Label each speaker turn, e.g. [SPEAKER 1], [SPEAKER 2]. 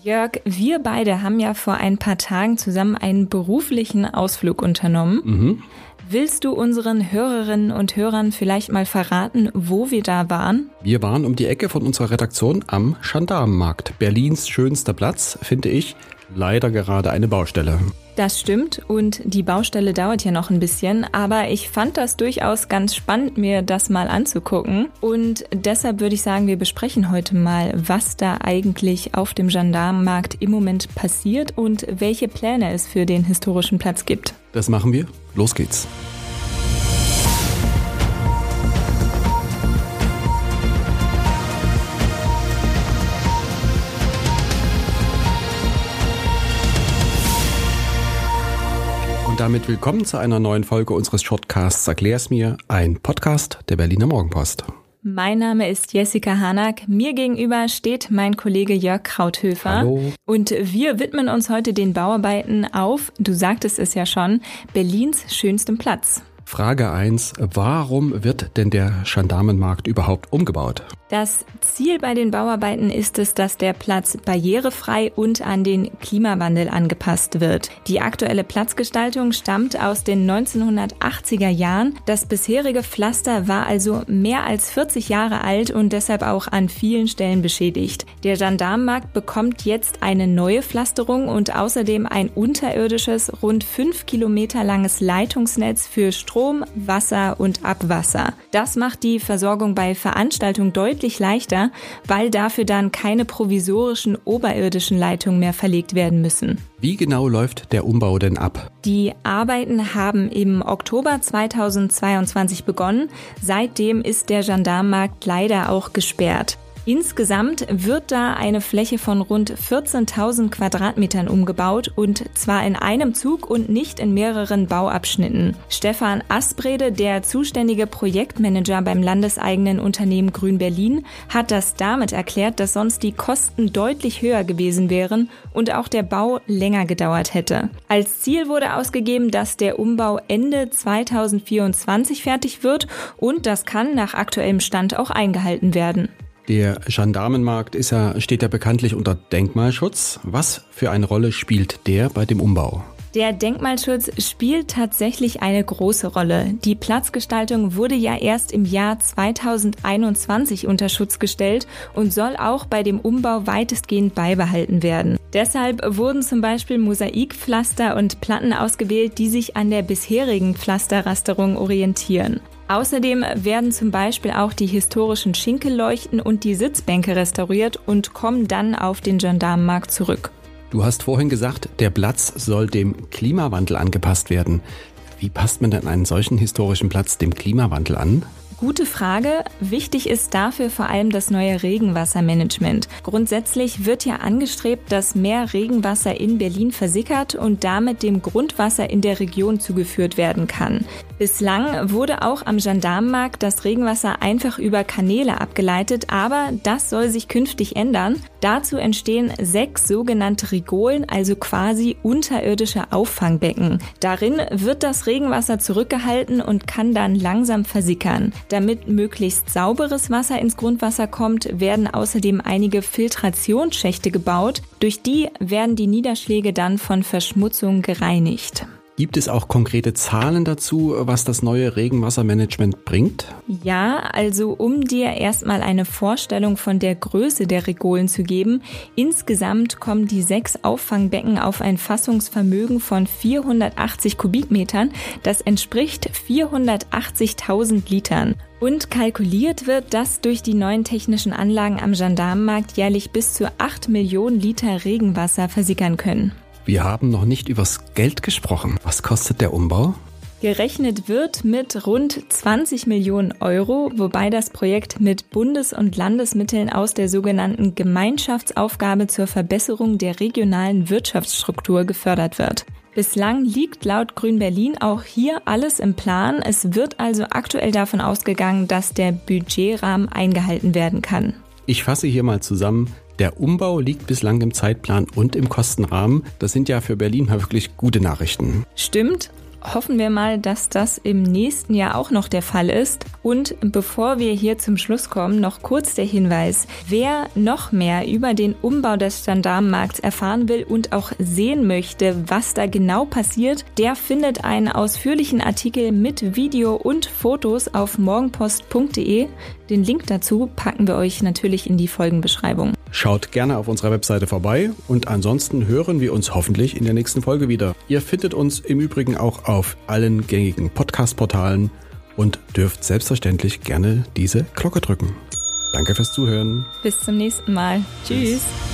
[SPEAKER 1] Jörg, wir beide haben ja vor ein paar Tagen zusammen einen beruflichen Ausflug unternommen.
[SPEAKER 2] Mhm.
[SPEAKER 1] Willst du unseren Hörerinnen und Hörern vielleicht mal verraten, wo wir da waren?
[SPEAKER 2] Wir waren um die Ecke von unserer Redaktion am Gendarmenmarkt. Berlins schönster Platz, finde ich. Leider gerade eine Baustelle.
[SPEAKER 1] Das stimmt und die Baustelle dauert ja noch ein bisschen, aber ich fand das durchaus ganz spannend, mir das mal anzugucken. Und deshalb würde ich sagen, wir besprechen heute mal, was da eigentlich auf dem Gendarmenmarkt im Moment passiert und welche Pläne es für den historischen Platz gibt.
[SPEAKER 2] Das machen wir. Los geht's. Damit willkommen zu einer neuen Folge unseres Shortcasts Erklär's mir, ein Podcast der Berliner Morgenpost.
[SPEAKER 1] Mein Name ist Jessica Hanack. Mir gegenüber steht mein Kollege Jörg Krauthöfer.
[SPEAKER 2] Hallo.
[SPEAKER 1] Und wir widmen uns heute den Bauarbeiten auf, du sagtest es ja schon, Berlins schönstem Platz.
[SPEAKER 2] Frage 1. Warum wird denn der Gendarmenmarkt überhaupt umgebaut?
[SPEAKER 1] Das Ziel bei den Bauarbeiten ist es, dass der Platz barrierefrei und an den Klimawandel angepasst wird. Die aktuelle Platzgestaltung stammt aus den 1980er Jahren. Das bisherige Pflaster war also mehr als 40 Jahre alt und deshalb auch an vielen Stellen beschädigt. Der Gendarmenmarkt bekommt jetzt eine neue Pflasterung und außerdem ein unterirdisches, rund fünf Kilometer langes Leitungsnetz für Strom, Wasser und Abwasser. Das macht die Versorgung bei Veranstaltungen deutlich leichter, weil dafür dann keine provisorischen oberirdischen Leitungen mehr verlegt werden müssen.
[SPEAKER 2] Wie genau läuft der Umbau denn ab?
[SPEAKER 1] Die Arbeiten haben im Oktober 2022 begonnen. Seitdem ist der Gendarmenmarkt leider auch gesperrt. Insgesamt wird da eine Fläche von rund 14.000 Quadratmetern umgebaut und zwar in einem Zug und nicht in mehreren Bauabschnitten. Stefan Asbrede, der zuständige Projektmanager beim landeseigenen Unternehmen Grün Berlin, hat das damit erklärt, dass sonst die Kosten deutlich höher gewesen wären und auch der Bau länger gedauert hätte. Als Ziel wurde ausgegeben, dass der Umbau Ende 2024 fertig wird und das kann nach aktuellem Stand auch eingehalten werden.
[SPEAKER 2] Der Gendarmenmarkt ist ja, steht ja bekanntlich unter Denkmalschutz. Was für eine Rolle spielt der bei dem Umbau?
[SPEAKER 1] Der Denkmalschutz spielt tatsächlich eine große Rolle. Die Platzgestaltung wurde ja erst im Jahr 2021 unter Schutz gestellt und soll auch bei dem Umbau weitestgehend beibehalten werden. Deshalb wurden zum Beispiel Mosaikpflaster und Platten ausgewählt, die sich an der bisherigen Pflasterrasterung orientieren. Außerdem werden zum Beispiel auch die historischen Schinkelleuchten und die Sitzbänke restauriert und kommen dann auf den Gendarmenmarkt zurück.
[SPEAKER 2] Du hast vorhin gesagt, der Platz soll dem Klimawandel angepasst werden. Wie passt man denn einen solchen historischen Platz dem Klimawandel an?
[SPEAKER 1] Gute Frage. Wichtig ist dafür vor allem das neue Regenwassermanagement. Grundsätzlich wird ja angestrebt, dass mehr Regenwasser in Berlin versickert und damit dem Grundwasser in der Region zugeführt werden kann. Bislang wurde auch am Gendarmenmarkt das Regenwasser einfach über Kanäle abgeleitet, aber das soll sich künftig ändern. Dazu entstehen sechs sogenannte Rigolen, also quasi unterirdische Auffangbecken. Darin wird das Regenwasser zurückgehalten und kann dann langsam versickern. Damit möglichst sauberes Wasser ins Grundwasser kommt, werden außerdem einige Filtrationsschächte gebaut. Durch die werden die Niederschläge dann von Verschmutzung gereinigt.
[SPEAKER 2] Gibt es auch konkrete Zahlen dazu, was das neue Regenwassermanagement bringt?
[SPEAKER 1] Ja, also um dir erstmal eine Vorstellung von der Größe der Regolen zu geben, insgesamt kommen die sechs Auffangbecken auf ein Fassungsvermögen von 480 Kubikmetern. Das entspricht 480.000 Litern. Und kalkuliert wird, dass durch die neuen technischen Anlagen am Gendarmenmarkt jährlich bis zu 8 Millionen Liter Regenwasser versickern können.
[SPEAKER 2] Wir haben noch nicht übers Geld gesprochen. Was kostet der Umbau?
[SPEAKER 1] Gerechnet wird mit rund 20 Millionen Euro, wobei das Projekt mit Bundes- und Landesmitteln aus der sogenannten Gemeinschaftsaufgabe zur Verbesserung der regionalen Wirtschaftsstruktur gefördert wird. Bislang liegt laut Grün Berlin auch hier alles im Plan. Es wird also aktuell davon ausgegangen, dass der Budgetrahmen eingehalten werden kann.
[SPEAKER 2] Ich fasse hier mal zusammen. Der Umbau liegt bislang im Zeitplan und im Kostenrahmen. Das sind ja für Berlin mal wirklich gute Nachrichten.
[SPEAKER 1] Stimmt. hoffen wir mal, dass das im nächsten Jahr auch noch der Fall ist. Und bevor wir hier zum Schluss kommen, noch kurz der Hinweis. Wer noch mehr über den Umbau des Gendarmenmarkts erfahren will und auch sehen möchte, was da genau passiert, der findet einen ausführlichen Artikel mit Video und Fotos auf morgenpost.de. Den Link dazu packen wir euch natürlich in die Folgenbeschreibung.
[SPEAKER 2] Schaut gerne auf unserer Webseite vorbei und ansonsten hören wir uns hoffentlich in der nächsten Folge wieder. Ihr findet uns im Übrigen auch auf allen gängigen Podcast-Portalen und dürft selbstverständlich gerne diese Glocke drücken. Danke fürs Zuhören.
[SPEAKER 1] Bis zum nächsten Mal. Tschüss. Tschüss.